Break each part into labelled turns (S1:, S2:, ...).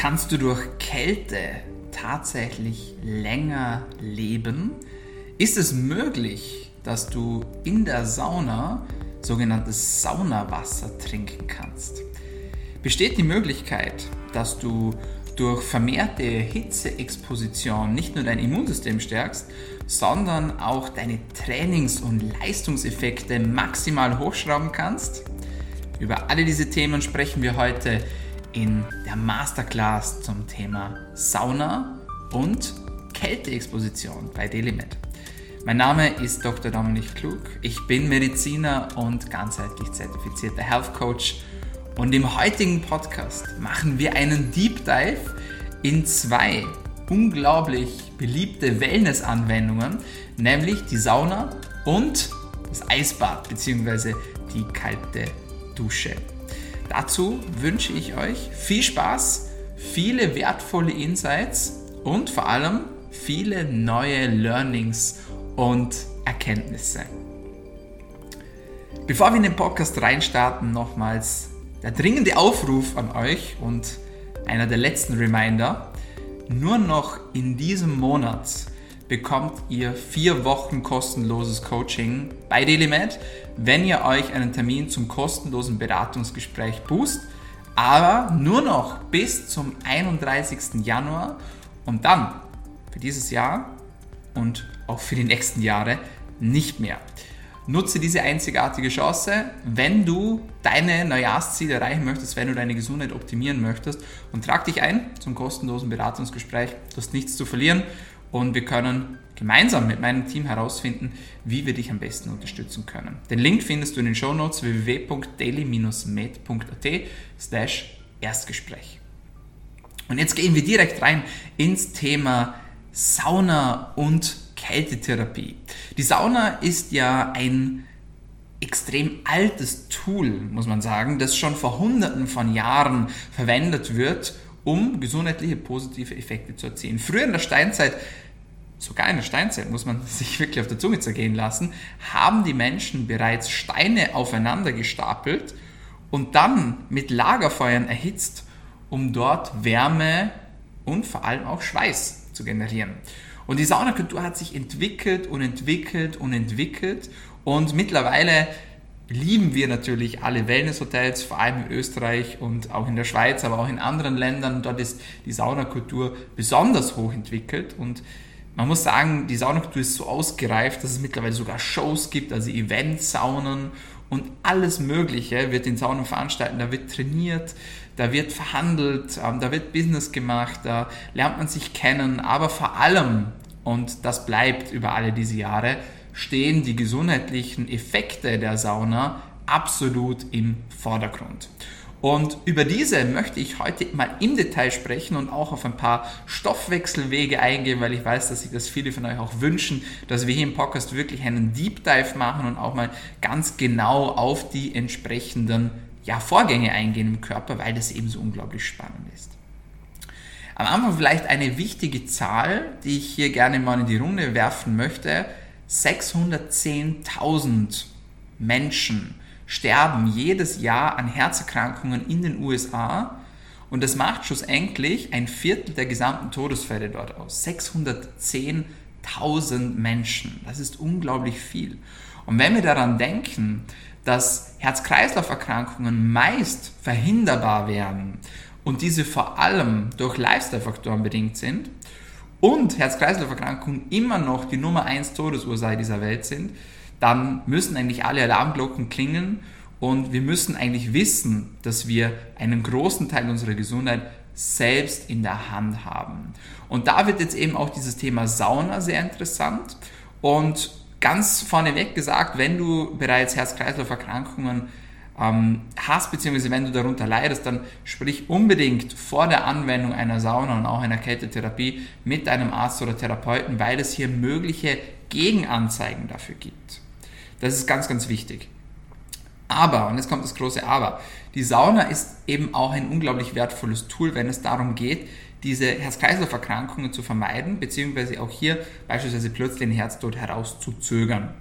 S1: Kannst du durch Kälte tatsächlich länger leben? Ist es möglich, dass du in der Sauna sogenanntes Saunawasser trinken kannst? Besteht die Möglichkeit, dass du durch vermehrte Hitzeexposition nicht nur dein Immunsystem stärkst, sondern auch deine Trainings- und Leistungseffekte maximal hochschrauben kannst? Über alle diese Themen sprechen wir heute in der Masterclass zum Thema Sauna und Kälteexposition bei DailyMed. Mein Name ist Dr. Dominik Klug. Ich bin Mediziner und ganzheitlich zertifizierter Health Coach. Und im heutigen Podcast machen wir einen Deep Dive in zwei unglaublich beliebte Wellness-Anwendungen, nämlich die Sauna und das Eisbad bzw. die kalte Dusche. Dazu wünsche ich euch viel Spaß, viele wertvolle Insights und vor allem viele neue Learnings und Erkenntnisse. Bevor wir in den Podcast reinstarten, nochmals der dringende Aufruf an euch und einer der letzten Reminder. Nur noch in diesem Monat bekommt ihr vier Wochen kostenloses Coaching bei DailyMed, wenn ihr euch einen Termin zum kostenlosen Beratungsgespräch boost. Aber nur noch bis zum 31. Januar und dann für dieses Jahr und auch für die nächsten Jahre nicht mehr. Nutze diese einzigartige Chance, wenn du deine Neujahrsziele erreichen möchtest, wenn du deine Gesundheit optimieren möchtest und trag dich ein zum kostenlosen Beratungsgespräch. Du hast nichts zu verlieren und wir können gemeinsam mit meinem Team herausfinden, wie wir dich am besten unterstützen können. Den Link findest du in den Shownotes www.daily-med.at slash Erstgespräch. Und jetzt gehen wir direkt rein ins Thema Sauna und Kältetherapie. Die Sauna ist ja ein extrem altes Tool, muss man sagen, das schon vor hunderten von Jahren verwendet wird, um gesundheitliche positive Effekte zu erzielen. Früher in der Steinzeit, sogar in der Steinzeit muss man sich wirklich auf der Zunge zergehen lassen, haben die Menschen bereits Steine aufeinander gestapelt und dann mit Lagerfeuern erhitzt, um dort Wärme und vor allem auch Schweiß zu generieren. Und die Saunakultur hat sich entwickelt und entwickelt und entwickelt und mittlerweile lieben wir natürlich alle Wellnesshotels, vor allem in Österreich und auch in der Schweiz, aber auch in anderen Ländern. Dort ist die Saunakultur besonders hoch entwickelt und man muss sagen, die Saunakultur ist so ausgereift, dass es mittlerweile sogar Shows gibt, also Event-Saunen und alles Mögliche wird in Saunen veranstaltet. Da wird trainiert, da wird verhandelt, ähm, da wird Business gemacht, da lernt man sich kennen, aber vor allem, und das bleibt über alle diese Jahre, stehen die gesundheitlichen Effekte der Sauna absolut im Vordergrund. Und über diese möchte ich heute mal im Detail sprechen und auch auf ein paar Stoffwechselwege eingehen, weil ich weiß, dass sich das viele von euch auch wünschen, dass wir hier im Podcast wirklich einen Deep Dive machen und auch mal ganz genau auf die entsprechenden ja, Vorgänge eingehen im Körper, weil das eben so unglaublich spannend ist. Am Anfang vielleicht eine wichtige Zahl, die ich hier gerne mal in die Runde werfen möchte. 610.000 Menschen sterben jedes Jahr an Herzerkrankungen in den USA und das macht schlussendlich ein Viertel der gesamten Todesfälle dort aus. 610.000 Menschen, das ist unglaublich viel. Und wenn wir daran denken, dass Herz-Kreislauf-Erkrankungen meist verhinderbar werden und diese vor allem durch Lifestyle-Faktoren bedingt sind, und Herz-Kreislauf-Erkrankungen immer noch die Nummer 1 Todesursache dieser Welt sind, dann müssen eigentlich alle Alarmglocken klingeln und wir müssen eigentlich wissen, dass wir einen großen Teil unserer Gesundheit selbst in der Hand haben. Und da wird jetzt eben auch dieses Thema Sauna sehr interessant und ganz vorneweg gesagt, wenn du bereits Herz-Kreislauf-Erkrankungen ähm, hast, beziehungsweise wenn du darunter leidest, dann sprich unbedingt vor der Anwendung einer Sauna und auch einer Kältetherapie mit deinem Arzt oder Therapeuten, weil es hier mögliche Gegenanzeigen dafür gibt. Das ist ganz, ganz wichtig. Aber, und jetzt kommt das große Aber, die Sauna ist eben auch ein unglaublich wertvolles Tool, wenn es darum geht, diese Herz-Kreislauf-Erkrankungen zu vermeiden, beziehungsweise auch hier beispielsweise plötzlich den Herztod herauszuzögern.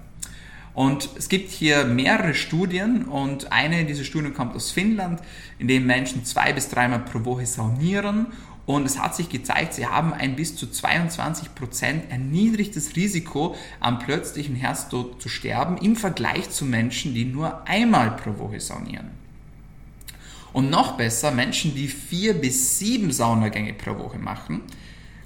S1: Und es gibt hier mehrere Studien und eine dieser Studien kommt aus Finnland, in dem Menschen zwei bis dreimal pro Woche saunieren und es hat sich gezeigt, sie haben ein bis zu 22% erniedrigtes Risiko, am plötzlichen Herztod zu sterben, im Vergleich zu Menschen, die nur einmal pro Woche saunieren. Und noch besser, Menschen, die vier bis sieben Saunagänge pro Woche machen,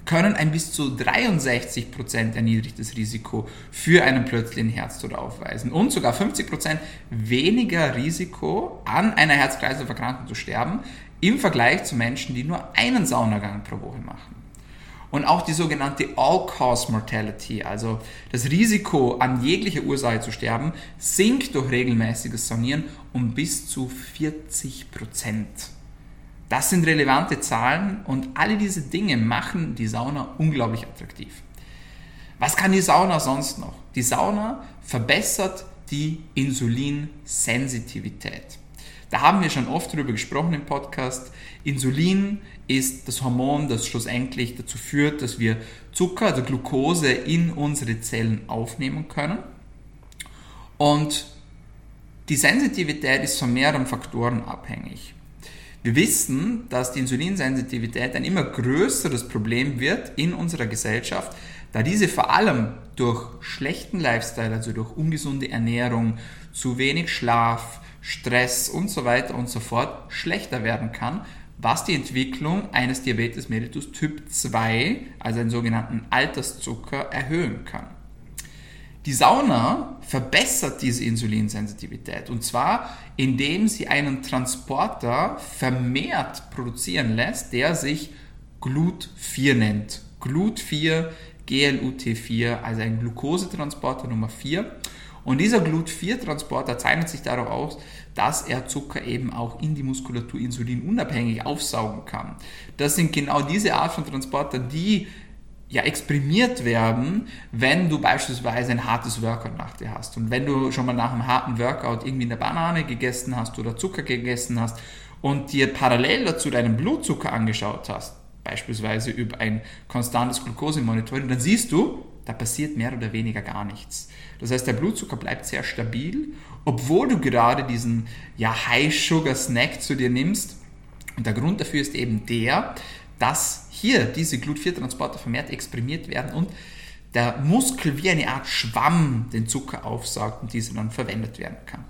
S1: können ein bis zu 63% erniedrigtes Risiko für einen plötzlichen Herztod aufweisen und sogar 50% weniger Risiko an einer Herz-Kreislauf-Erkrankung zu sterben, im Vergleich zu Menschen, die nur einen Saunagang pro Woche machen. Und auch die sogenannte All-Cause Mortality, also das Risiko an jeglicher Ursache zu sterben, sinkt durch regelmäßiges Saunieren um bis zu 40 Prozent. Das sind relevante Zahlen und alle diese Dinge machen die Sauna unglaublich attraktiv. Was kann die Sauna sonst noch? Die Sauna verbessert die Insulinsensitivität. Da haben wir schon oft darüber gesprochen im Podcast. Insulin ist das Hormon, das schlussendlich dazu führt, dass wir Zucker, also Glucose, in unsere Zellen aufnehmen können. Und die Sensitivität ist von mehreren Faktoren abhängig. Wir wissen, dass die Insulinsensitivität ein immer größeres Problem wird in unserer Gesellschaft, da diese vor allem durch schlechten Lifestyle, also durch ungesunde Ernährung, zu wenig Schlaf, Stress und so weiter und so fort schlechter werden kann, was die Entwicklung eines Diabetes mellitus Typ 2, also einen sogenannten Alterszucker, erhöhen kann. Die Sauna verbessert diese Insulinsensitivität und zwar indem sie einen Transporter vermehrt produzieren lässt, der sich GLUT4 nennt. GLUT4, GLUT4, also ein Glukosetransporter Nummer 4. Und dieser Glut-4-Transporter zeichnet sich darauf aus, dass er Zucker eben auch in die Muskulatur insulinunabhängig aufsaugen kann. Das sind genau diese Art von Transporter, die ja exprimiert werden, wenn du beispielsweise ein hartes Workout nach dir hast. Und wenn du schon mal nach einem harten Workout irgendwie eine Banane gegessen hast oder Zucker gegessen hast und dir parallel dazu deinen Blutzucker angeschaut hast, beispielsweise über ein konstantes Glukosemonitoring, dann siehst du, da passiert mehr oder weniger gar nichts. Das heißt, der Blutzucker bleibt sehr stabil, obwohl du gerade diesen ja, High-Sugar-Snack zu dir nimmst. Und der Grund dafür ist eben der, dass hier diese Glut-4-Transporter vermehrt exprimiert werden und der Muskel wie eine Art Schwamm den Zucker aufsaugt und dieser dann verwendet werden kann.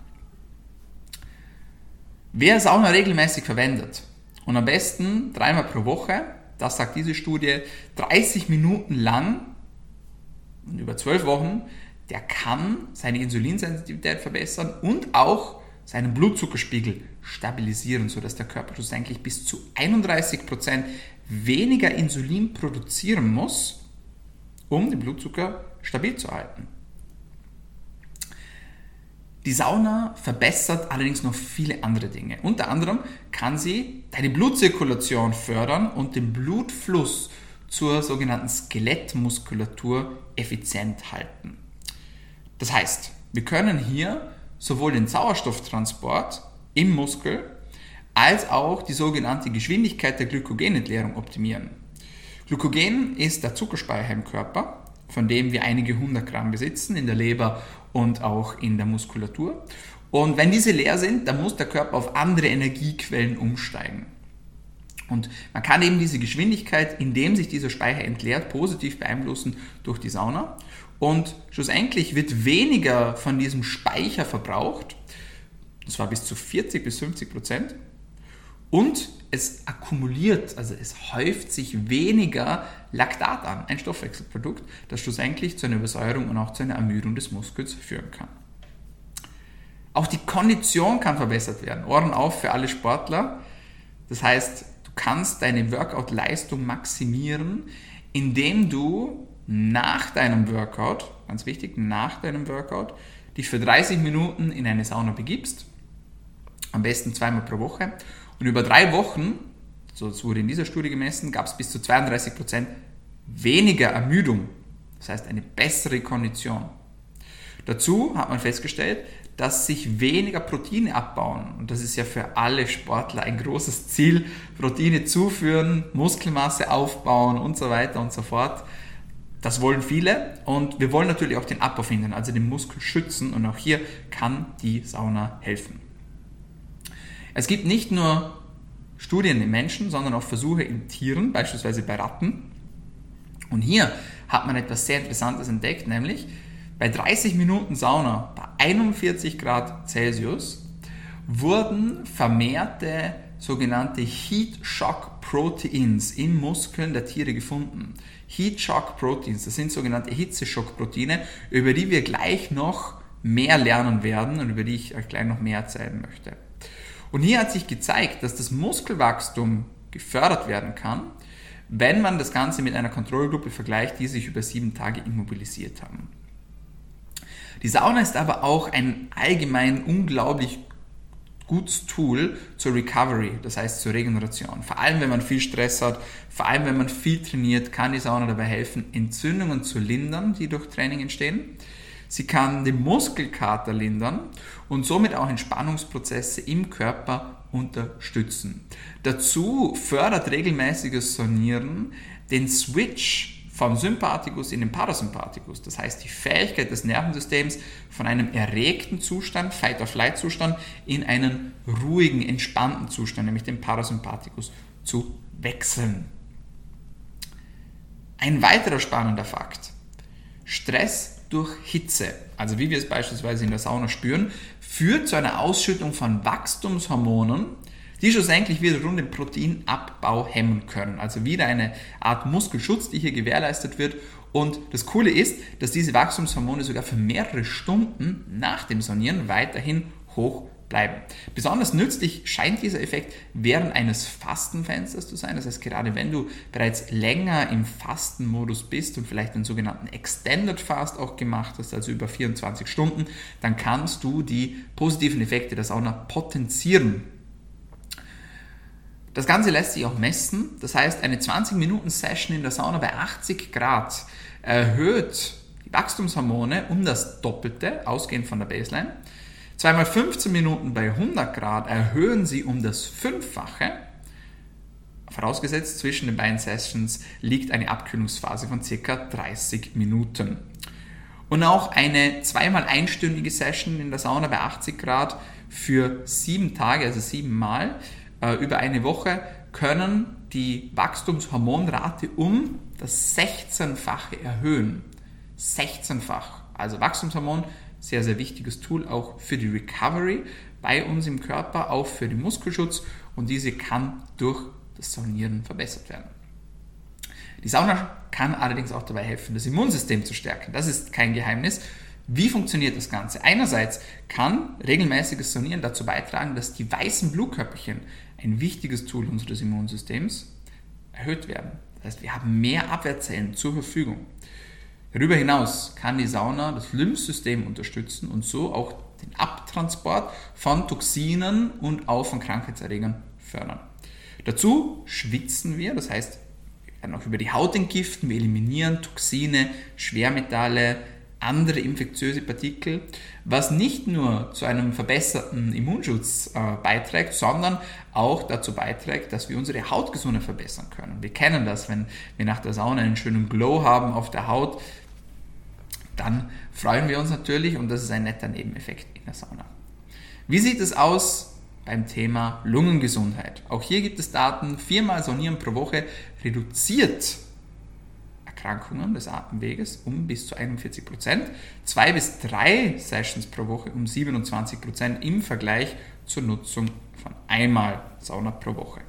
S1: Wer Sauna regelmäßig verwendet und am besten dreimal pro Woche, das sagt diese Studie, 30 Minuten lang über zwölf Wochen, der kann seine Insulinsensitivität verbessern und auch seinen Blutzuckerspiegel stabilisieren, sodass der Körper schlussendlich bis zu 31% weniger Insulin produzieren muss, um den Blutzucker stabil zu halten. Die Sauna verbessert allerdings noch viele andere Dinge. Unter anderem kann sie deine Blutzirkulation fördern und den Blutfluss zur sogenannten Skelettmuskulatur effizient halten. Das heißt, wir können hier sowohl den Sauerstofftransport im Muskel als auch die sogenannte Geschwindigkeit der Glykogenentleerung optimieren. Glykogen ist der Zuckerspeicher im Körper, von dem wir einige hundert Gramm besitzen in der Leber und auch in der Muskulatur. Und wenn diese leer sind, dann muss der Körper auf andere Energiequellen umsteigen. Und man kann eben diese Geschwindigkeit, indem sich dieser Speicher entleert, positiv beeinflussen durch die Sauna. Und schlussendlich wird weniger von diesem Speicher verbraucht, das war bis zu 40 bis 50 Prozent. Und es akkumuliert, also es häuft sich weniger Laktat an, ein Stoffwechselprodukt, das schlussendlich zu einer Übersäuerung und auch zu einer Ermüdung des Muskels führen kann. Auch die Kondition kann verbessert werden. Ohren auf für alle Sportler. Das heißt, kannst deine Workout-Leistung maximieren, indem du nach deinem Workout, ganz wichtig, nach deinem Workout, dich für 30 Minuten in eine Sauna begibst, am besten zweimal pro Woche, und über drei Wochen, so wurde in dieser Studie gemessen, gab es bis zu 32% weniger Ermüdung, das heißt eine bessere Kondition. Dazu hat man festgestellt, dass sich weniger Proteine abbauen. Und das ist ja für alle Sportler ein großes Ziel. Proteine zuführen, Muskelmasse aufbauen und so weiter und so fort. Das wollen viele und wir wollen natürlich auch den Abbau finden, also den Muskel schützen und auch hier kann die Sauna helfen. Es gibt nicht nur Studien in Menschen, sondern auch Versuche in Tieren, beispielsweise bei Ratten. Und hier hat man etwas sehr Interessantes entdeckt, nämlich bei 30 Minuten Sauna bei 41 Grad Celsius wurden vermehrte sogenannte Heat Shock Proteins in Muskeln der Tiere gefunden. Heat Shock Proteins, das sind sogenannte Hitzeschockproteine, über die wir gleich noch mehr lernen werden und über die ich euch gleich noch mehr erzählen möchte. Und hier hat sich gezeigt, dass das Muskelwachstum gefördert werden kann, wenn man das Ganze mit einer Kontrollgruppe vergleicht, die sich über sieben Tage immobilisiert haben. Die Sauna ist aber auch ein allgemein unglaublich gutes Tool zur Recovery, das heißt zur Regeneration. Vor allem, wenn man viel Stress hat, vor allem, wenn man viel trainiert, kann die Sauna dabei helfen, Entzündungen zu lindern, die durch Training entstehen. Sie kann den Muskelkater lindern und somit auch Entspannungsprozesse im Körper unterstützen. Dazu fördert regelmäßiges Sonieren den Switch vom Sympathikus in den Parasympathikus. Das heißt, die Fähigkeit des Nervensystems von einem erregten Zustand, Fight-or-Flight-Zustand, in einen ruhigen, entspannten Zustand, nämlich den Parasympathikus, zu wechseln. Ein weiterer spannender Fakt. Stress durch Hitze, also wie wir es beispielsweise in der Sauna spüren, führt zu einer Ausschüttung von Wachstumshormonen, die schlussendlich wiederum den Proteinabbau hemmen können. Also wieder eine Art Muskelschutz, die hier gewährleistet wird. Und das Coole ist, dass diese Wachstumshormone sogar für mehrere Stunden nach dem Sonieren weiterhin hoch bleiben. Besonders nützlich scheint dieser Effekt während eines Fastenfensters zu sein. Das heißt, gerade wenn du bereits länger im Fastenmodus bist und vielleicht den sogenannten Extended Fast auch gemacht hast, also über 24 Stunden, dann kannst du die positiven Effekte der Sauna potenzieren. Das Ganze lässt sich auch messen. Das heißt, eine 20-Minuten-Session in der Sauna bei 80 Grad erhöht die Wachstumshormone um das Doppelte, ausgehend von der Baseline. Zweimal 15 Minuten bei 100 Grad erhöhen sie um das Fünffache. Vorausgesetzt, zwischen den beiden Sessions liegt eine Abkühlungsphase von ca. 30 Minuten. Und auch eine zweimal einstündige Session in der Sauna bei 80 Grad für sieben Tage, also sieben Mal äh, über eine Woche, können die Wachstumshormonrate um das 16-fache erhöhen. 16-fach. Also Wachstumshormon sehr, sehr wichtiges Tool auch für die Recovery bei uns im Körper, auch für den Muskelschutz und diese kann durch das Saunieren verbessert werden. Die Sauna kann allerdings auch dabei helfen, das Immunsystem zu stärken. Das ist kein Geheimnis. Wie funktioniert das Ganze? Einerseits kann regelmäßiges Saunieren dazu beitragen, dass die weißen Blutkörperchen, ein wichtiges Tool unseres Immunsystems, erhöht werden. Das heißt, wir haben mehr Abwehrzellen zur Verfügung. Darüber hinaus kann die Sauna das Lymphsystem unterstützen und so auch den Abtransport von Toxinen und auch von Krankheitserregern fördern. Dazu schwitzen wir, das heißt, wir werden auch über die Haut entgiften, wir eliminieren Toxine, Schwermetalle, andere infektiöse Partikel, was nicht nur zu einem verbesserten Immunschutz äh, beiträgt, sondern auch dazu beiträgt, dass wir unsere Hautgesundheit verbessern können. Wir kennen das, wenn wir nach der Sauna einen schönen Glow haben auf der Haut, dann freuen wir uns natürlich und das ist ein netter Nebeneffekt in der Sauna. Wie sieht es aus beim Thema Lungengesundheit? Auch hier gibt es Daten, viermal Saunieren pro Woche reduziert Erkrankungen des Atemweges um bis zu 41 Prozent, zwei bis drei Sessions pro Woche um 27 Prozent im Vergleich zur Nutzung von einmal Sauna pro Woche.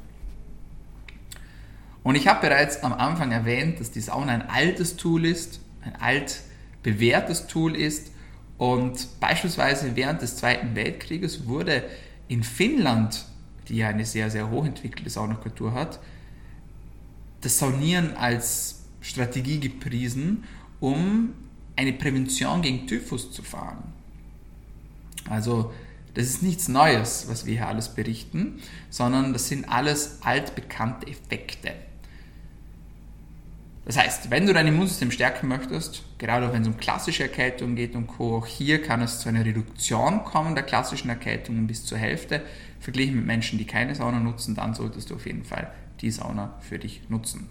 S1: Und ich habe bereits am Anfang erwähnt, dass die Sauna ein altes Tool ist, ein alt bewährtes Tool ist. Und beispielsweise während des Zweiten Weltkrieges wurde in Finnland, die ja eine sehr, sehr hochentwickelte Saunakultur hat, das Saunieren als Strategie gepriesen, um eine Prävention gegen Typhus zu fahren. Also das ist nichts Neues, was wir hier alles berichten, sondern das sind alles altbekannte Effekte. Das heißt, wenn du dein Immunsystem stärken möchtest, gerade wenn es um klassische Erkältung geht und Co., auch hier kann es zu einer Reduktion kommen der klassischen Erkältungen bis zur Hälfte. Verglichen mit Menschen, die keine Sauna nutzen, dann solltest du auf jeden Fall die Sauna für dich nutzen.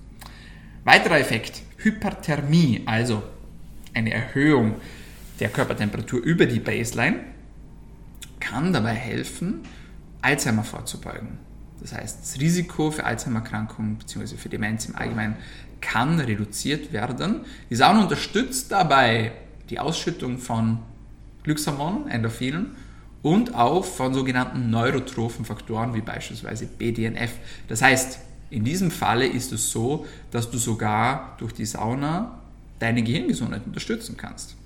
S1: Weiterer Effekt, Hyperthermie, also eine Erhöhung der Körpertemperatur über die Baseline, kann dabei helfen, Alzheimer vorzubeugen. Das heißt, das Risiko für Alzheimer-Erkrankungen bzw. für Demenz im Allgemeinen kann reduziert werden. Die Sauna unterstützt dabei die Ausschüttung von Glückshormonen, Endorphinen und auch von sogenannten neurotrophen Faktoren wie beispielsweise BDNF. Das heißt, in diesem Falle ist es so, dass du sogar durch die Sauna deine Gehirngesundheit unterstützen kannst.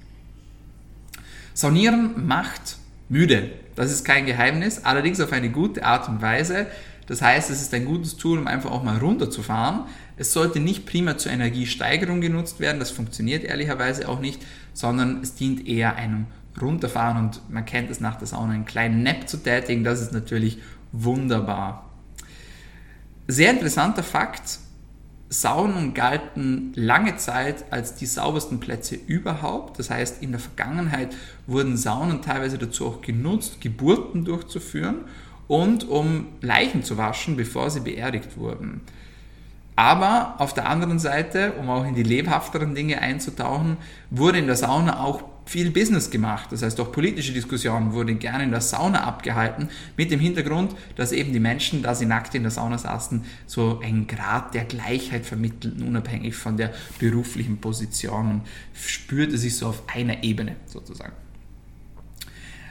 S1: Saunieren macht müde. Das ist kein Geheimnis, allerdings auf eine gute Art und Weise. Das heißt, es ist ein gutes Tool, um einfach auch mal runterzufahren. Es sollte nicht prima zur Energiesteigerung genutzt werden, das funktioniert ehrlicherweise auch nicht, sondern es dient eher einem Runterfahren und man kennt es nach der Sauna, einen kleinen Nap zu tätigen, das ist natürlich wunderbar. Sehr interessanter Fakt, Saunen galten lange Zeit als die saubersten Plätze überhaupt. Das heißt, in der Vergangenheit wurden Saunen teilweise dazu auch genutzt, Geburten durchzuführen und um Leichen zu waschen, bevor sie beerdigt wurden. Aber auf der anderen Seite, um auch in die lebhafteren Dinge einzutauchen, wurde in der Sauna auch viel Business gemacht. Das heißt, auch politische Diskussionen wurden gerne in der Sauna abgehalten, mit dem Hintergrund, dass eben die Menschen, da sie nackt in der Sauna saßen, so einen Grad der Gleichheit vermittelten, unabhängig von der beruflichen Position und spürte sich so auf einer Ebene sozusagen.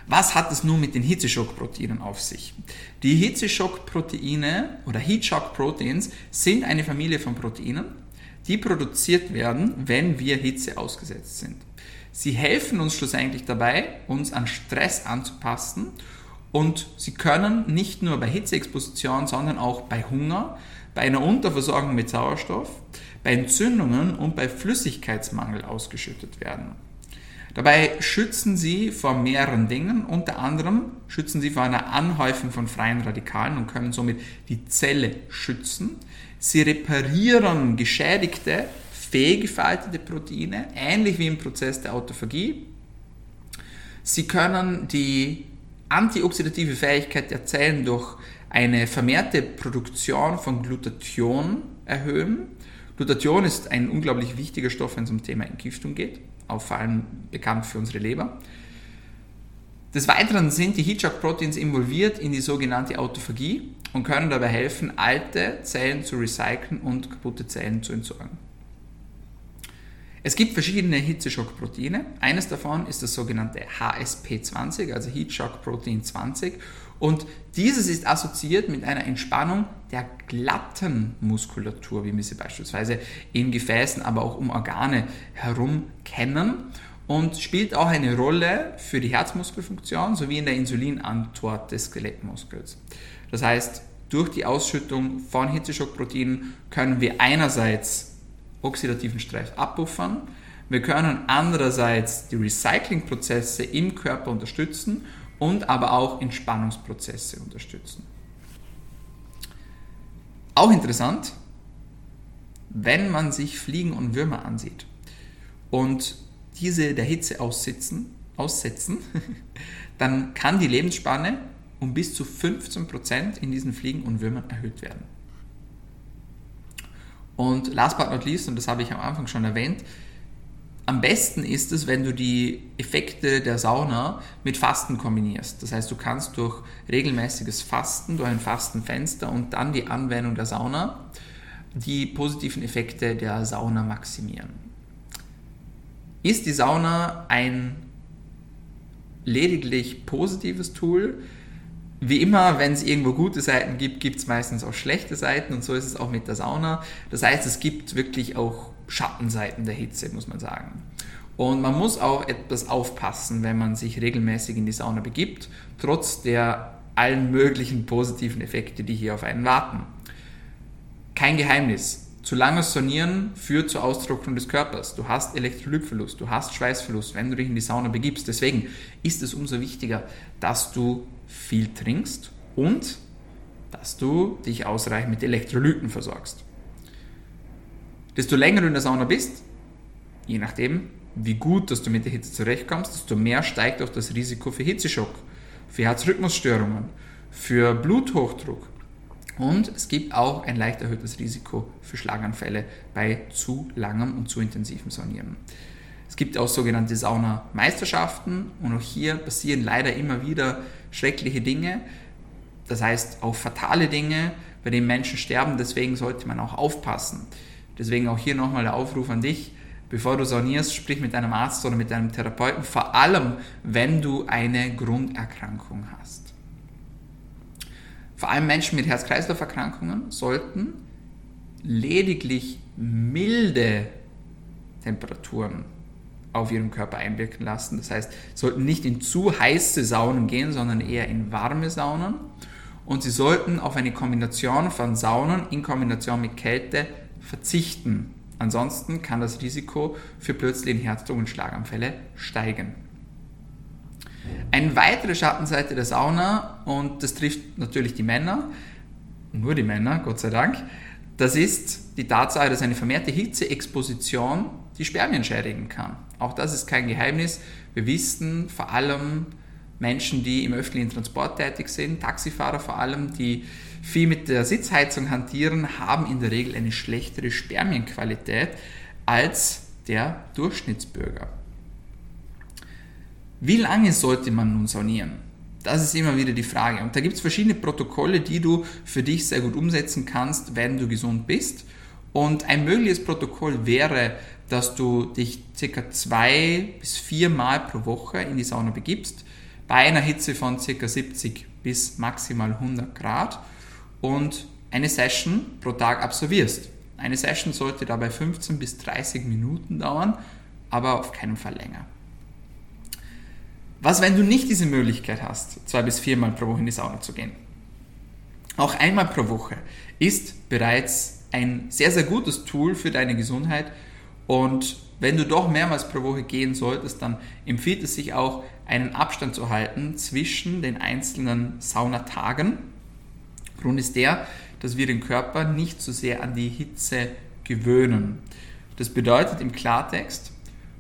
S1: Was hat es nun mit den Hitzeschockproteinen auf sich? Die Hitzeschockproteine oder Heatshock-Proteins sind eine Familie von Proteinen, die produziert werden, wenn wir Hitze ausgesetzt sind. Sie helfen uns schlussendlich dabei, uns an Stress anzupassen und sie können nicht nur bei Hitzeexposition, sondern auch bei Hunger, bei einer Unterversorgung mit Sauerstoff, bei Entzündungen und bei Flüssigkeitsmangel ausgeschüttet werden. Dabei schützen sie vor mehreren Dingen, unter anderem schützen sie vor einer Anhäufung von freien Radikalen und können somit die Zelle schützen. Sie reparieren geschädigte, fehlgefaltete Proteine, ähnlich wie im Prozess der Autophagie. Sie können die antioxidative Fähigkeit der Zellen durch eine vermehrte Produktion von Glutathion erhöhen. Glutathion ist ein unglaublich wichtiger Stoff, wenn es um Thema Entgiftung geht auch vor allem bekannt für unsere Leber. Des Weiteren sind die Heatshock-Proteins involviert in die sogenannte Autophagie und können dabei helfen, alte Zellen zu recyceln und kaputte Zellen zu entsorgen. Es gibt verschiedene Hitzeschock-Proteine. Eines davon ist das sogenannte HSP20, also Heatshock Protein 20. Und dieses ist assoziiert mit einer Entspannung der glatten Muskulatur, wie wir sie beispielsweise in Gefäßen, aber auch um Organe herum kennen und spielt auch eine Rolle für die Herzmuskelfunktion sowie in der Insulinantwort des Skelettmuskels. Das heißt, durch die Ausschüttung von Hitzeschockproteinen können wir einerseits oxidativen Stress abpuffern, wir können andererseits die Recyclingprozesse im Körper unterstützen und aber auch Entspannungsprozesse unterstützen. Auch interessant, wenn man sich Fliegen und Würmer ansieht und diese der Hitze aussitzen, aussetzen, dann kann die Lebensspanne um bis zu 15% in diesen Fliegen und Würmern erhöht werden. Und last but not least, und das habe ich am Anfang schon erwähnt, am besten ist es, wenn du die Effekte der Sauna mit Fasten kombinierst. Das heißt, du kannst durch regelmäßiges Fasten, durch ein Fastenfenster und dann die Anwendung der Sauna die positiven Effekte der Sauna maximieren. Ist die Sauna ein lediglich positives Tool? Wie immer, wenn es irgendwo gute Seiten gibt, gibt es meistens auch schlechte Seiten und so ist es auch mit der Sauna. Das heißt, es gibt wirklich auch Schattenseiten der Hitze, muss man sagen. Und man muss auch etwas aufpassen, wenn man sich regelmäßig in die Sauna begibt, trotz der allen möglichen positiven Effekte, die hier auf einen warten. Kein Geheimnis. Zu langes Sonieren führt zur Austrocknung des Körpers. Du hast Elektrolytverlust, du hast Schweißverlust, wenn du dich in die Sauna begibst. Deswegen ist es umso wichtiger, dass du viel trinkst und dass du dich ausreichend mit Elektrolyten versorgst. Desto länger du in der Sauna bist, je nachdem, wie gut dass du mit der Hitze zurechtkommst, desto mehr steigt auch das Risiko für Hitzeschock, für Herzrhythmusstörungen, für Bluthochdruck Und es gibt auch ein leicht erhöhtes Risiko für Schlaganfälle bei zu langem und zu intensivem Saunieren. Es gibt auch sogenannte Saunameisterschaften und auch hier passieren leider immer wieder schreckliche Dinge. Das heißt auch fatale Dinge, bei denen Menschen sterben. Deswegen sollte man auch aufpassen. Deswegen auch hier nochmal der Aufruf an dich. Bevor du saunierst, sprich mit deinem Arzt oder mit deinem Therapeuten, vor allem wenn du eine Grunderkrankung hast. Vor allem Menschen mit Herz-Kreislauf-Erkrankungen sollten lediglich milde Temperaturen auf ihren Körper einwirken lassen. Das heißt, sollten nicht in zu heiße Saunen gehen, sondern eher in warme Saunen. Und sie sollten auf eine Kombination von Saunen in Kombination mit Kälte verzichten. Ansonsten kann das Risiko für plötzlichen Herzdruck und Schlaganfälle steigen. Eine weitere Schattenseite der Sauna, und das trifft natürlich die Männer, nur die Männer, Gott sei Dank, das ist die Tatsache, dass eine vermehrte Hitzeexposition die Spermien schädigen kann. Auch das ist kein Geheimnis. Wir wissen vor allem Menschen, die im öffentlichen Transport tätig sind, Taxifahrer vor allem, die viel mit der Sitzheizung hantieren, haben in der Regel eine schlechtere Spermienqualität als der Durchschnittsbürger. Wie lange sollte man nun saunieren? Das ist immer wieder die Frage. Und da gibt es verschiedene Protokolle, die du für dich sehr gut umsetzen kannst, wenn du gesund bist. Und ein mögliches Protokoll wäre, dass du dich circa zwei bis vier Mal pro Woche in die Sauna begibst, bei einer Hitze von circa 70 bis maximal 100 Grad und eine Session pro Tag absolvierst. Eine Session sollte dabei 15 bis 30 Minuten dauern, aber auf keinen Fall länger. Was, wenn du nicht diese Möglichkeit hast, zwei bis viermal pro Woche in die Sauna zu gehen? Auch einmal pro Woche ist bereits ein sehr, sehr gutes Tool für deine Gesundheit. Und wenn du doch mehrmals pro Woche gehen solltest, dann empfiehlt es sich auch, einen Abstand zu halten zwischen den einzelnen Saunatagen. Grund ist der, dass wir den Körper nicht so sehr an die Hitze gewöhnen. Das bedeutet im Klartext,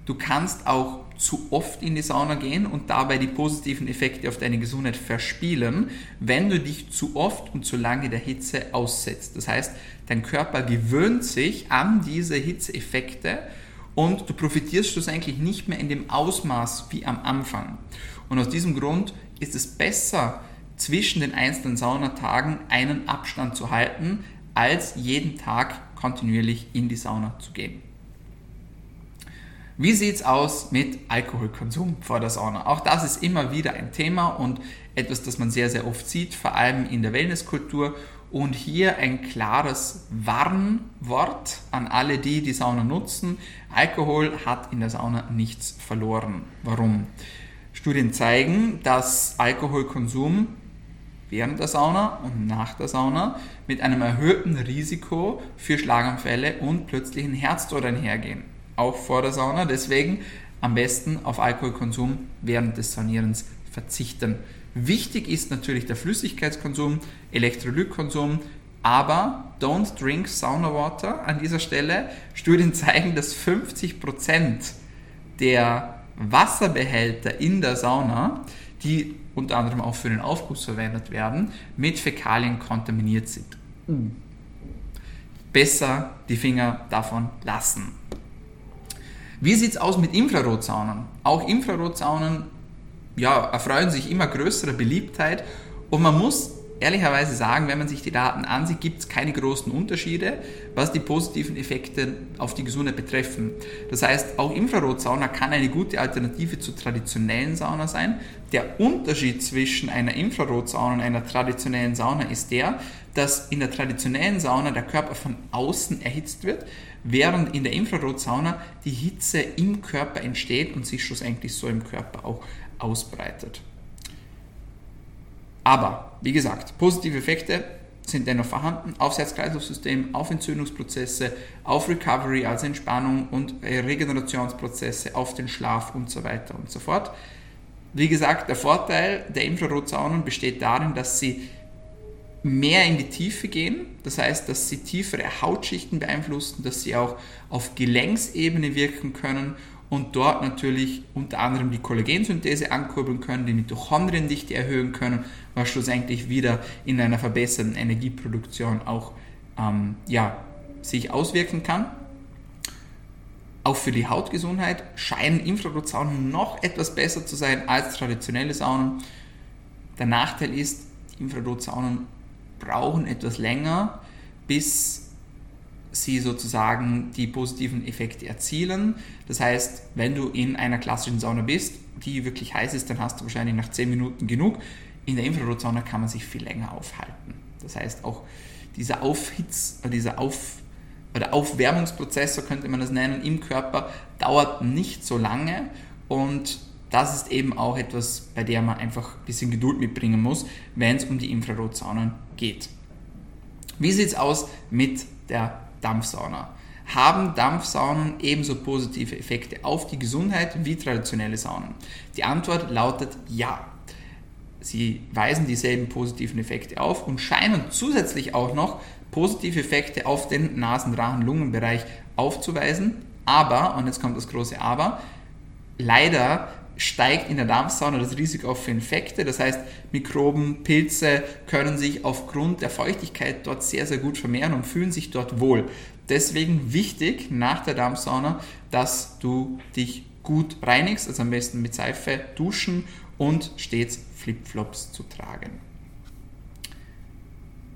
S1: du kannst auch zu oft in die Sauna gehen und dabei die positiven Effekte auf deine Gesundheit verspielen, wenn du dich zu oft und zu lange der Hitze aussetzt. Das heißt, dein Körper gewöhnt sich an diese Hitzeeffekte und du profitierst schlussendlich nicht mehr in dem Ausmaß wie am Anfang. Und aus diesem Grund ist es besser, zwischen den einzelnen Saunatagen einen Abstand zu halten, als jeden Tag kontinuierlich in die Sauna zu gehen. Wie sieht es aus mit Alkoholkonsum vor der Sauna? Auch das ist immer wieder ein Thema und etwas, das man sehr, sehr oft sieht, vor allem in der Wellnesskultur. Und hier ein klares Warnwort an alle, die die Sauna nutzen. Alkohol hat in der Sauna nichts verloren. Warum? Studien zeigen, dass Alkoholkonsum während der Sauna und nach der Sauna mit einem erhöhten Risiko für Schlaganfälle und plötzlichen Herztod einhergehen auch vor der Sauna. Deswegen am besten auf Alkoholkonsum während des Saunierens verzichten. Wichtig ist natürlich der Flüssigkeitskonsum, Elektrolytkonsum, aber don't drink Sauna Water an dieser Stelle. Studien zeigen, dass 50% der Wasserbehälter in der Sauna, die unter anderem auch für den Aufguss verwendet werden, mit Fäkalien kontaminiert sind. Besser die Finger davon lassen. Wie sieht es aus mit Infrarotsaunen? Auch Infrarotsaunen ja, erfreuen sich immer größerer Beliebtheit und man muss ehrlicherweise sagen, wenn man sich die Daten ansieht, gibt es keine großen Unterschiede, was die positiven Effekte auf die Gesundheit betreffen. Das heißt, auch Infrarotsauna kann eine gute Alternative zur traditionellen Sauna sein. Der Unterschied zwischen einer Infrarotsauna und einer traditionellen Sauna ist der, dass in der traditionellen Sauna der Körper von außen erhitzt wird, während in der Infrarotsauna die Hitze im Körper entsteht und sich schlussendlich so im Körper auch ausbreitet. Aber, wie gesagt, positive Effekte sind dennoch vorhanden. Auf Herz-Kreislauf-System, auf Entzündungsprozesse, auf Recovery, also Entspannung und Regenerationsprozesse, auf den Schlaf und so weiter und so fort. Wie gesagt, der Vorteil der Infrarotsaunen besteht darin, dass sie mehr in die Tiefe gehen, das heißt, dass sie tiefere Hautschichten beeinflussen, dass sie auch auf Gelenksebene wirken können und dort natürlich unter anderem die Kollagensynthese ankurbeln können, die Mitochondriendichte erhöhen können, was schlussendlich wieder in einer verbesserten Energieproduktion auch ähm, ja, sich auswirken kann. Auch für die Hautgesundheit scheinen Infrarotsaunen noch etwas besser zu sein als traditionelle Saunen. Der Nachteil ist, Infrarotsaunen brauchen etwas länger, bis sie sozusagen die positiven Effekte erzielen. Das heißt, wenn du in einer klassischen Sauna bist, die wirklich heiß ist, dann hast du wahrscheinlich nach 10 Minuten genug. In der Infrarotsauna kann man sich viel länger aufhalten. Das heißt, auch dieser Aufhitz, dieser Auf, oder Aufwärmungsprozess, so könnte man das nennen, im Körper dauert nicht so lange und das ist eben auch etwas, bei der man einfach ein bisschen Geduld mitbringen muss, wenn es um die Infrarotsaunen geht. Wie sieht es aus mit der Dampfsauna? Haben Dampfsaunen ebenso positive Effekte auf die Gesundheit wie traditionelle Saunen? Die Antwort lautet ja. Sie weisen dieselben positiven Effekte auf und scheinen zusätzlich auch noch positive Effekte auf den Nasen-Rachen-Lungenbereich aufzuweisen. Aber, und jetzt kommt das große Aber, leider steigt in der Dampfsauna das Risiko für Infekte. Das heißt, Mikroben, Pilze können sich aufgrund der Feuchtigkeit dort sehr, sehr gut vermehren und fühlen sich dort wohl. Deswegen wichtig nach der Dampfsauna, dass du dich gut reinigst, also am besten mit Seife duschen und stets Flipflops zu tragen.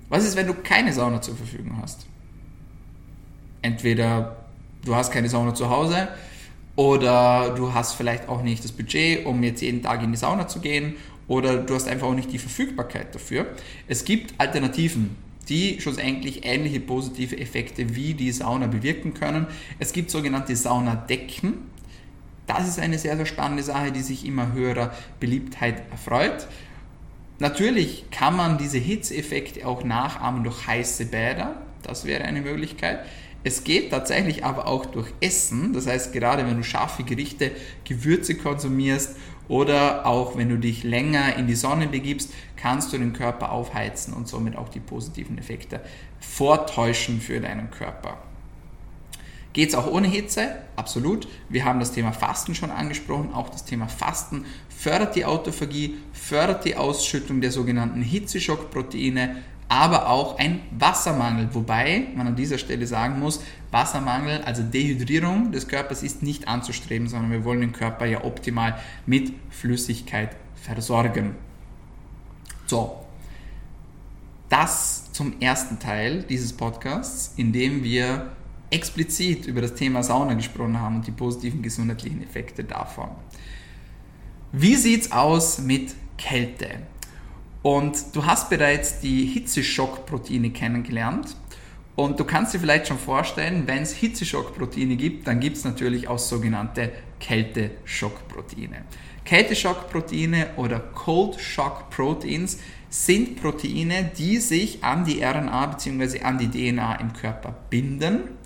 S1: Was ist, wenn du keine Sauna zur Verfügung hast? Entweder du hast keine Sauna zu Hause oder du hast vielleicht auch nicht das Budget, um jetzt jeden Tag in die Sauna zu gehen oder du hast einfach auch nicht die Verfügbarkeit dafür. Es gibt Alternativen, die schlussendlich ähnliche positive Effekte wie die Sauna bewirken können. Es gibt sogenannte Saunadecken. Das ist eine sehr, sehr spannende Sache, die sich immer höherer Beliebtheit erfreut. Natürlich kann man diese Hitzeeffekte auch nachahmen durch heiße Bäder. Das wäre eine Möglichkeit. Es geht tatsächlich aber auch durch Essen. Das heißt, gerade wenn du scharfe Gerichte, Gewürze konsumierst oder auch wenn du dich länger in die Sonne begibst, kannst du den Körper aufheizen und somit auch die positiven Effekte vortäuschen für deinen Körper. Geht es auch ohne Hitze? Absolut. Wir haben das Thema Fasten schon angesprochen. Auch das Thema Fasten fördert die Autophagie, fördert die Ausschüttung der sogenannten Hitzeschockproteine, aber auch ein Wassermangel. Wobei man an dieser Stelle sagen muss, Wassermangel, also Dehydrierung des Körpers ist nicht anzustreben, sondern wir wollen den Körper ja optimal mit Flüssigkeit versorgen. So, das zum ersten Teil dieses Podcasts, in dem wir explizit über das Thema Sauna gesprochen haben und die positiven gesundheitlichen Effekte davon. Wie sieht es aus mit Kälte? Und du hast bereits die Hitzeschockproteine kennengelernt. Und du kannst dir vielleicht schon vorstellen, wenn es Hitzeschockproteine gibt, dann gibt es natürlich auch sogenannte Kälteschockproteine. Kälteschockproteine oder Cold Shock Proteins sind Proteine, die sich an die RNA bzw. an die DNA im Körper binden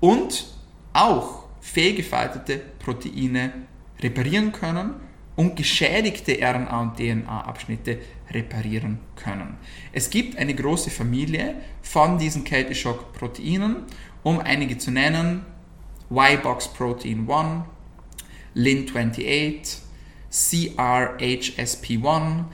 S1: und auch fehlgefaltete Proteine reparieren können und geschädigte RNA und DNA-Abschnitte reparieren können. Es gibt eine große Familie von diesen Kälteschock-Proteinen, um einige zu nennen: Y-Box Protein 1, Lin28, CRHSP1,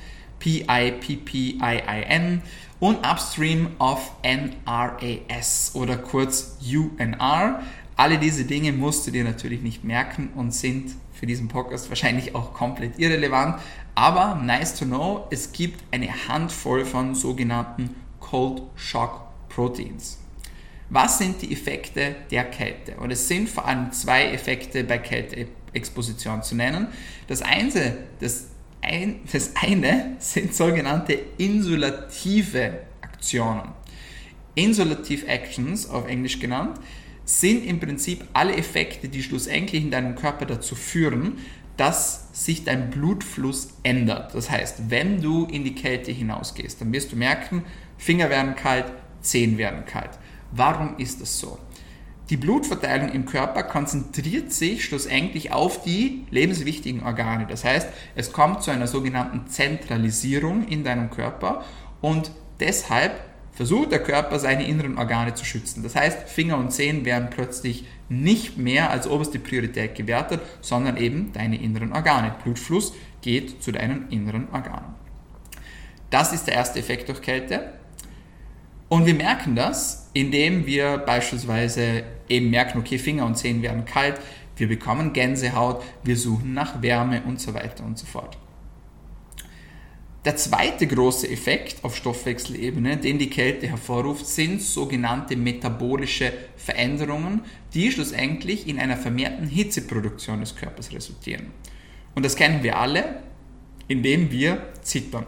S1: PIPPIIN und Upstream of NRAS oder kurz UNR. Alle diese Dinge musst du dir natürlich nicht merken und sind für diesen Podcast wahrscheinlich auch komplett irrelevant. Aber nice to know, es gibt eine Handvoll von sogenannten Cold Shock Proteins. Was sind die Effekte der Kälte? Und es sind vor allem zwei Effekte bei Kälteexposition zu nennen. Das eine, das, ein, das eine sind sogenannte insulative Aktionen. Insulative Actions, auf Englisch genannt, sind im Prinzip alle Effekte, die schlussendlich in deinem Körper dazu führen, dass sich dein Blutfluss ändert. Das heißt, wenn du in die Kälte hinausgehst, dann wirst du merken, Finger werden kalt, Zehen werden kalt. Warum ist das so? Die Blutverteilung im Körper konzentriert sich schlussendlich auf die lebenswichtigen Organe. Das heißt, es kommt zu einer sogenannten Zentralisierung in deinem Körper und deshalb versucht der Körper seine inneren Organe zu schützen. Das heißt, Finger und Zehen werden plötzlich nicht mehr als oberste Priorität gewertet, sondern eben deine inneren Organe. Blutfluss geht zu deinen inneren Organen. Das ist der erste Effekt durch Kälte. Und wir merken das, indem wir beispielsweise eben merken, okay, Finger und Zehen werden kalt, wir bekommen Gänsehaut, wir suchen nach Wärme und so weiter und so fort. Der zweite große Effekt auf Stoffwechselebene, den die Kälte hervorruft, sind sogenannte metabolische Veränderungen, die schlussendlich in einer vermehrten Hitzeproduktion des Körpers resultieren. Und das kennen wir alle, indem wir zittern.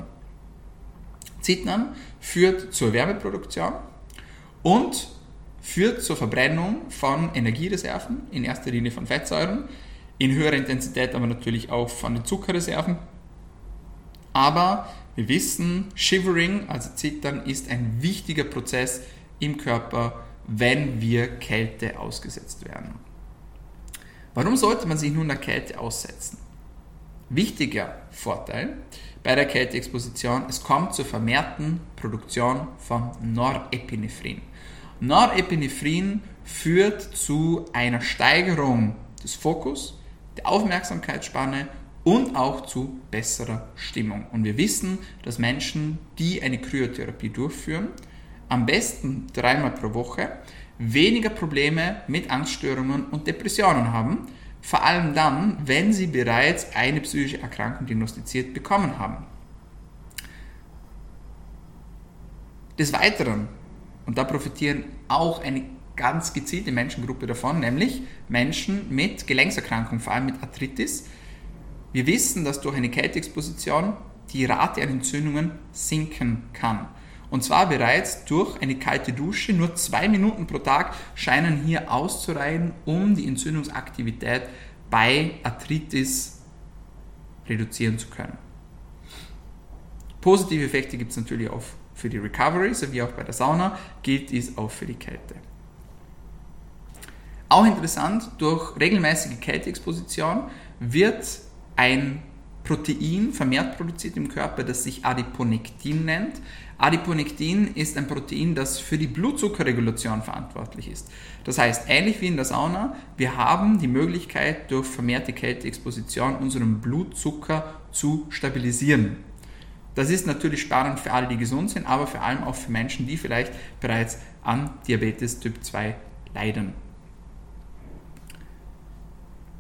S1: Zittern führt zur Wärmeproduktion und führt zur Verbrennung von Energiereserven, in erster Linie von Fettsäuren, in höherer Intensität aber natürlich auch von den Zuckerreserven aber wir wissen, Shivering, also Zittern, ist ein wichtiger Prozess im Körper, wenn wir Kälte ausgesetzt werden. Warum sollte man sich nun der Kälte aussetzen? Wichtiger Vorteil bei der Kälteexposition, es kommt zur vermehrten Produktion von Norepinephrin. Norepinephrin führt zu einer Steigerung des Fokus, der Aufmerksamkeitsspanne und auch zu besserer Stimmung. Und wir wissen, dass Menschen, die eine Kryotherapie durchführen, am besten dreimal pro Woche weniger Probleme mit Angststörungen und Depressionen haben, vor allem dann, wenn sie bereits eine psychische Erkrankung diagnostiziert bekommen haben. Des Weiteren, und da profitieren auch eine ganz gezielte Menschengruppe davon, nämlich Menschen mit Gelenkserkrankungen, vor allem mit Arthritis, wir wissen, dass durch eine Kälteexposition die Rate an Entzündungen sinken kann. Und zwar bereits durch eine kalte Dusche. Nur zwei Minuten pro Tag scheinen hier auszureichen, um die Entzündungsaktivität bei Arthritis reduzieren zu können. Positive Effekte gibt es natürlich auch für die Recovery, so wie auch bei der Sauna, gilt dies auch für die Kälte. Auch interessant, durch regelmäßige Kälteexposition wird ein Protein vermehrt produziert im Körper, das sich Adiponektin nennt. Adiponektin ist ein Protein, das für die Blutzuckerregulation verantwortlich ist. Das heißt, ähnlich wie in der Sauna, wir haben die Möglichkeit, durch vermehrte Kälteexposition unseren Blutzucker zu stabilisieren. Das ist natürlich spannend für alle, die gesund sind, aber vor allem auch für Menschen, die vielleicht bereits an Diabetes Typ 2 leiden.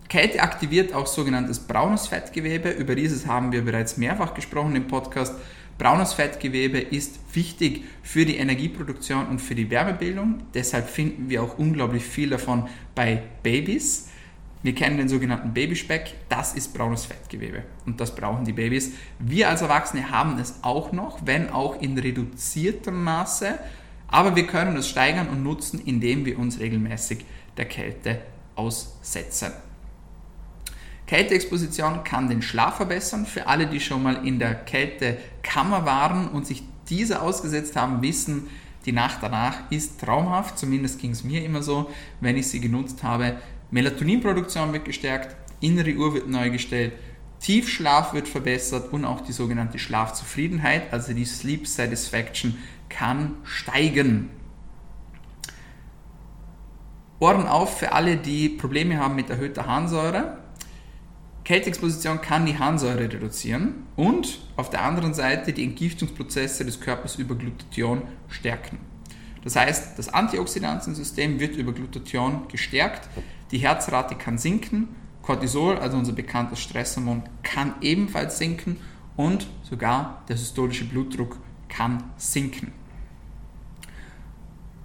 S1: Kälte aktiviert auch sogenanntes braunes Fettgewebe. Über dieses haben wir bereits mehrfach gesprochen im Podcast. Braunes Fettgewebe ist wichtig für die Energieproduktion und für die Wärmebildung. Deshalb finden wir auch unglaublich viel davon bei Babys. Wir kennen den sogenannten Babyspeck. Das ist braunes Fettgewebe und das brauchen die Babys. Wir als Erwachsene haben es auch noch, wenn auch in reduziertem Maße. Aber wir können es steigern und nutzen, indem wir uns regelmäßig der Kälte aussetzen. Kälteexposition kann den Schlaf verbessern. Für alle, die schon mal in der Kältekammer waren und sich diese ausgesetzt haben, wissen, die Nacht danach ist traumhaft. Zumindest ging es mir immer so, wenn ich sie genutzt habe. Melatoninproduktion wird gestärkt, innere Uhr wird neu gestellt, Tiefschlaf wird verbessert und auch die sogenannte Schlafzufriedenheit, also die Sleep Satisfaction, kann steigen. Ohren auf für alle, die Probleme haben mit erhöhter Harnsäure. Kälteexposition kann die Harnsäure reduzieren und auf der anderen Seite die Entgiftungsprozesse des Körpers über Glutathion stärken. Das heißt, das Antioxidantiensystem wird über Glutathion gestärkt, die Herzrate kann sinken, Cortisol, also unser bekanntes Stresshormon, kann ebenfalls sinken und sogar der systolische Blutdruck kann sinken.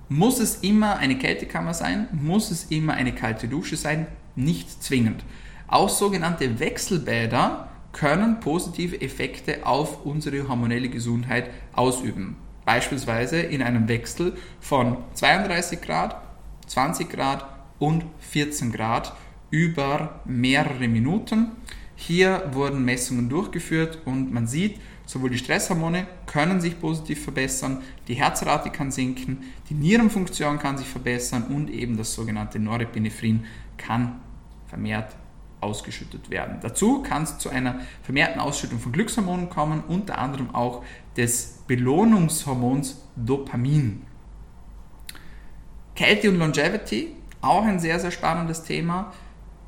S1: Muss es immer eine Kältekammer sein? Muss es immer eine kalte Dusche sein? Nicht zwingend. Auch sogenannte Wechselbäder können positive Effekte auf unsere hormonelle Gesundheit ausüben. Beispielsweise in einem Wechsel von 32 Grad, 20 Grad und 14 Grad über mehrere Minuten. Hier wurden Messungen durchgeführt und man sieht, sowohl die Stresshormone können sich positiv verbessern, die Herzrate kann sinken, die Nierenfunktion kann sich verbessern und eben das sogenannte Norepinephrin kann vermehrt ausgeschüttet werden. Dazu kann es zu einer vermehrten Ausschüttung von Glückshormonen kommen, unter anderem auch des Belohnungshormons Dopamin. Kälte und Longevity, auch ein sehr, sehr spannendes Thema.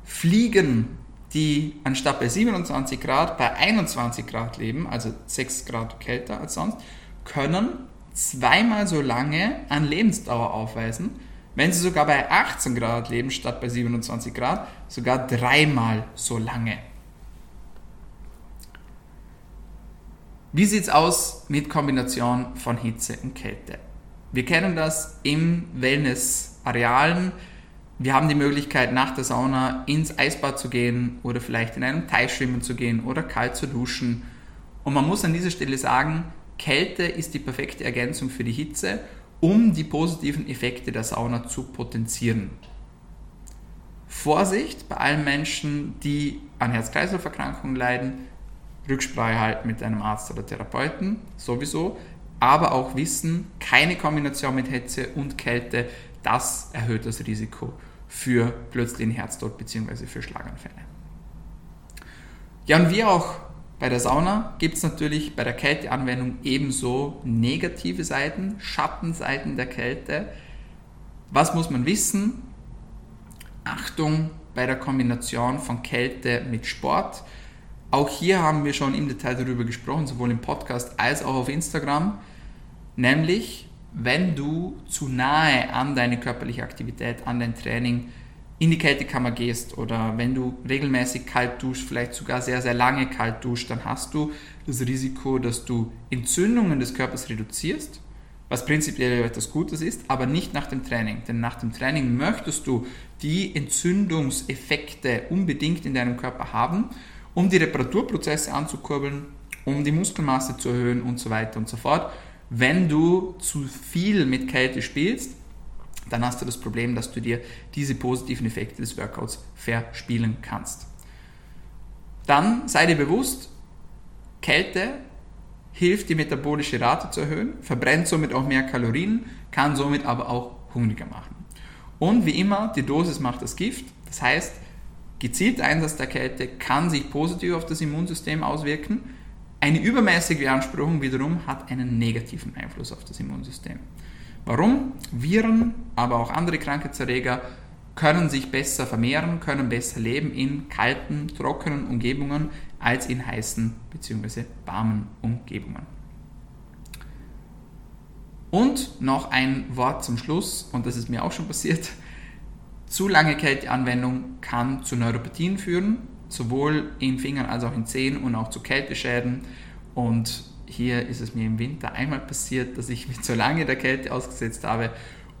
S1: Fliegen, die anstatt bei 27 Grad bei 21 Grad leben, also 6 Grad kälter als sonst, können zweimal so lange an Lebensdauer aufweisen, wenn sie sogar bei 18 Grad leben statt bei 27 Grad, sogar dreimal so lange. Wie sieht es aus mit Kombination von Hitze und Kälte? Wir kennen das im Wellness-Arealen. Wir haben die Möglichkeit, nach der Sauna ins Eisbad zu gehen oder vielleicht in einem Teich schwimmen zu gehen oder kalt zu duschen. Und man muss an dieser Stelle sagen, Kälte ist die perfekte Ergänzung für die Hitze, um die positiven Effekte der Sauna zu potenzieren. Vorsicht bei allen Menschen, die an Herz-Kreislauf-Erkrankungen leiden, Rücksprache halten mit einem Arzt oder Therapeuten, sowieso, aber auch wissen, keine Kombination mit Hitze und Kälte, das erhöht das Risiko für plötzlichen Herztod bzw. für Schlaganfälle. Ja, und wie auch bei der Sauna gibt es natürlich bei der Kälteanwendung ebenso negative Seiten, Schattenseiten der Kälte. Was muss man wissen? Achtung bei der Kombination von Kälte mit Sport. Auch hier haben wir schon im Detail darüber gesprochen, sowohl im Podcast als auch auf Instagram. Nämlich, wenn du zu nahe an deine körperliche Aktivität, an dein Training in die Kältekammer gehst oder wenn du regelmäßig kalt duschst, vielleicht sogar sehr, sehr lange kalt duschst, dann hast du das Risiko, dass du Entzündungen des Körpers reduzierst, was prinzipiell etwas Gutes ist, aber nicht nach dem Training. Denn nach dem Training möchtest du die Entzündungseffekte unbedingt in deinem Körper haben, um die Reparaturprozesse anzukurbeln, um die Muskelmasse zu erhöhen und so weiter und so fort. Wenn du zu viel mit Kälte spielst, dann hast du das Problem, dass du dir diese positiven Effekte des Workouts verspielen kannst. Dann sei dir bewusst, Kälte hilft die metabolische Rate zu erhöhen, verbrennt somit auch mehr Kalorien, kann somit aber auch hungriger machen. Und wie immer, die Dosis macht das Gift. Das heißt, gezielter Einsatz der Kälte kann sich positiv auf das Immunsystem auswirken. Eine übermäßige Beanspruchung wiederum hat einen negativen Einfluss auf das Immunsystem. Warum? Viren, aber auch andere Krankheitserreger können sich besser vermehren, können besser leben in kalten, trockenen Umgebungen als in heißen bzw. warmen Umgebungen. Und noch ein Wort zum Schluss, und das ist mir auch schon passiert. Zu lange Kälteanwendung kann zu Neuropathien führen, sowohl in Fingern als auch in Zehen und auch zu Kälteschäden. Und hier ist es mir im Winter einmal passiert, dass ich mich zu lange der Kälte ausgesetzt habe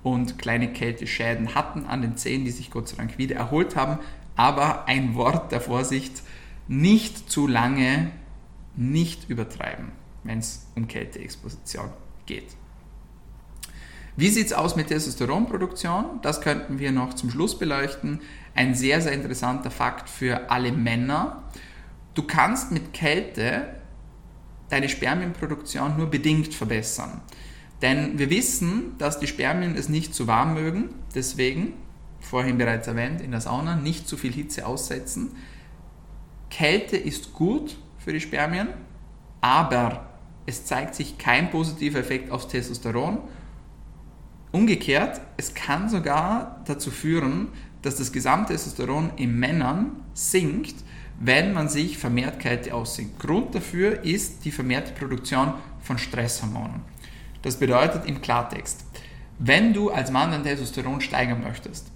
S1: und kleine Kälteschäden hatten an den Zähnen, die sich Gott sei Dank wieder erholt haben. Aber ein Wort der Vorsicht, nicht zu lange, nicht übertreiben, wenn es um Kälteexposition geht. Wie sieht es aus mit Testosteronproduktion? Das könnten wir noch zum Schluss beleuchten. Ein sehr, sehr interessanter Fakt für alle Männer. Du kannst mit Kälte deine Spermienproduktion nur bedingt verbessern. Denn wir wissen, dass die Spermien es nicht zu warm mögen, deswegen, vorhin bereits erwähnt, in der Sauna nicht zu viel Hitze aussetzen. Kälte ist gut für die Spermien, aber es zeigt sich kein positiver Effekt aufs Testosteron. Umgekehrt, es kann sogar dazu führen, dass das Gesamttestosteron in Männern sinkt, wenn man sich vermehrt Kälte aussieht. Grund dafür ist die vermehrte Produktion von Stresshormonen. Das bedeutet im Klartext, wenn du als Mann dein Testosteron steigern möchtest,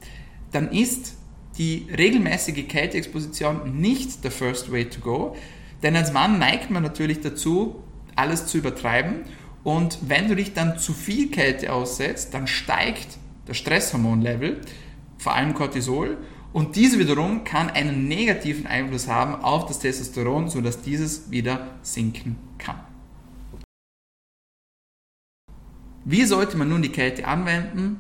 S1: dann ist die regelmäßige Kälteexposition nicht der first way to go, denn als Mann neigt man natürlich dazu, alles zu übertreiben und wenn du dich dann zu viel Kälte aussetzt, dann steigt das Stresshormonlevel, vor allem Cortisol und diese wiederum kann einen negativen Einfluss haben auf das Testosteron, sodass dieses wieder sinken kann. Wie sollte man nun die Kälte anwenden?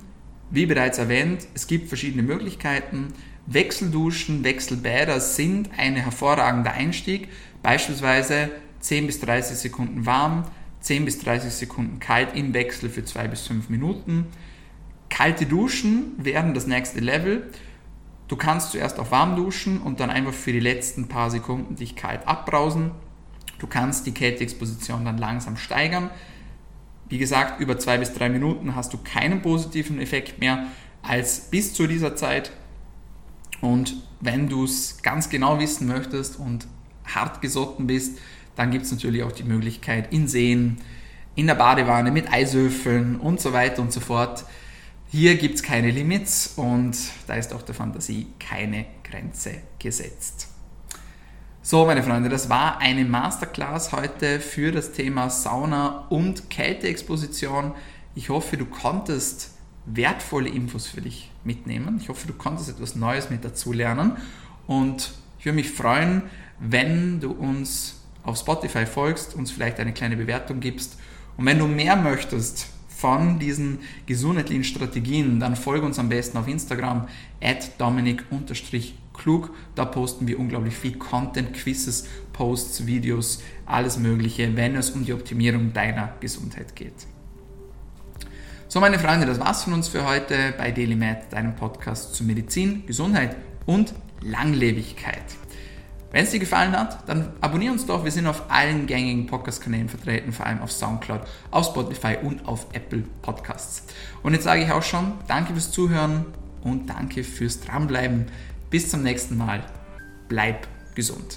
S1: Wie bereits erwähnt, es gibt verschiedene Möglichkeiten. Wechselduschen, Wechselbäder sind ein hervorragender Einstieg. Beispielsweise 10 bis 30 Sekunden warm, 10 bis 30 Sekunden kalt im Wechsel für 2 bis 5 Minuten. Kalte Duschen wären das nächste Level. Du kannst zuerst auf warm duschen und dann einfach für die letzten paar Sekunden dich kalt abbrausen. Du kannst die Kälteexposition dann langsam steigern. Wie gesagt, über zwei bis drei Minuten hast du keinen positiven Effekt mehr als bis zu dieser Zeit. Und wenn du es ganz genau wissen möchtest und hart gesotten bist, dann gibt es natürlich auch die Möglichkeit in Seen, in der Badewanne mit Eiswürfeln und so weiter und so fort. Hier gibt es keine Limits und da ist auch der Fantasie keine Grenze gesetzt. So, meine Freunde, das war eine Masterclass heute für das Thema Sauna und Kälteexposition. Ich hoffe, du konntest wertvolle Infos für dich mitnehmen. Ich hoffe, du konntest etwas Neues mit dazu lernen. Und ich würde mich freuen, wenn du uns auf Spotify folgst, uns vielleicht eine kleine Bewertung gibst. Und wenn du mehr möchtest von diesen gesundheitlichen Strategien, dann folge uns am besten auf Instagram at dominik-klug. Da posten wir unglaublich viel Content, Quizzes, Posts, Videos, alles Mögliche, wenn es um die Optimierung deiner Gesundheit geht. So, meine Freunde, das war's von uns für heute bei DailyMed, deinem Podcast zu Medizin, Gesundheit und Langlebigkeit. Wenn es dir gefallen hat, dann abonniere uns doch. Wir sind auf allen gängigen Podcast-Kanälen vertreten, vor allem auf Soundcloud, auf Spotify und auf Apple Podcasts. Und jetzt sage ich auch schon, danke fürs Zuhören und danke fürs Dranbleiben. Bis zum nächsten Mal. Bleib gesund.